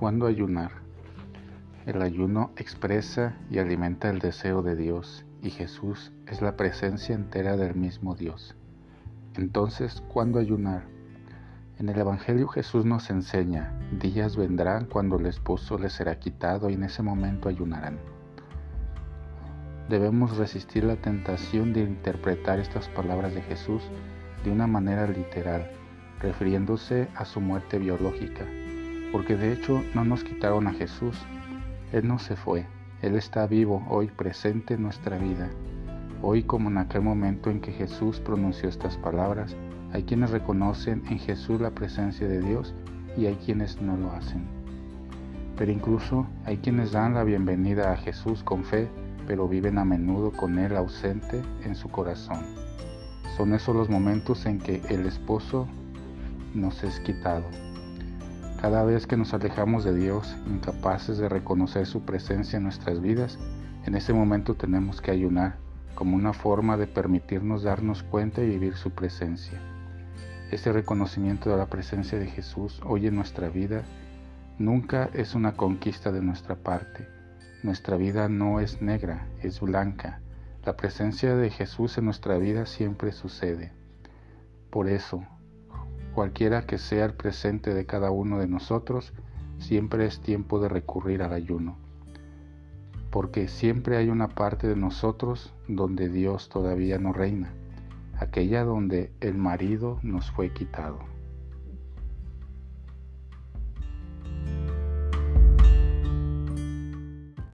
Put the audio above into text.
¿Cuándo ayunar? El ayuno expresa y alimenta el deseo de Dios y Jesús es la presencia entera del mismo Dios. Entonces, ¿cuándo ayunar? En el Evangelio Jesús nos enseña, días vendrán cuando el esposo les será quitado y en ese momento ayunarán. Debemos resistir la tentación de interpretar estas palabras de Jesús de una manera literal, refiriéndose a su muerte biológica porque de hecho no nos quitaron a Jesús. Él no se fue, Él está vivo hoy presente en nuestra vida. Hoy como en aquel momento en que Jesús pronunció estas palabras, hay quienes reconocen en Jesús la presencia de Dios y hay quienes no lo hacen. Pero incluso hay quienes dan la bienvenida a Jesús con fe, pero viven a menudo con Él ausente en su corazón. Son esos los momentos en que el esposo nos es quitado. Cada vez que nos alejamos de Dios, incapaces de reconocer su presencia en nuestras vidas, en ese momento tenemos que ayunar como una forma de permitirnos darnos cuenta y vivir su presencia. Este reconocimiento de la presencia de Jesús hoy en nuestra vida nunca es una conquista de nuestra parte. Nuestra vida no es negra, es blanca. La presencia de Jesús en nuestra vida siempre sucede. Por eso, Cualquiera que sea el presente de cada uno de nosotros, siempre es tiempo de recurrir al ayuno, porque siempre hay una parte de nosotros donde Dios todavía no reina, aquella donde el marido nos fue quitado.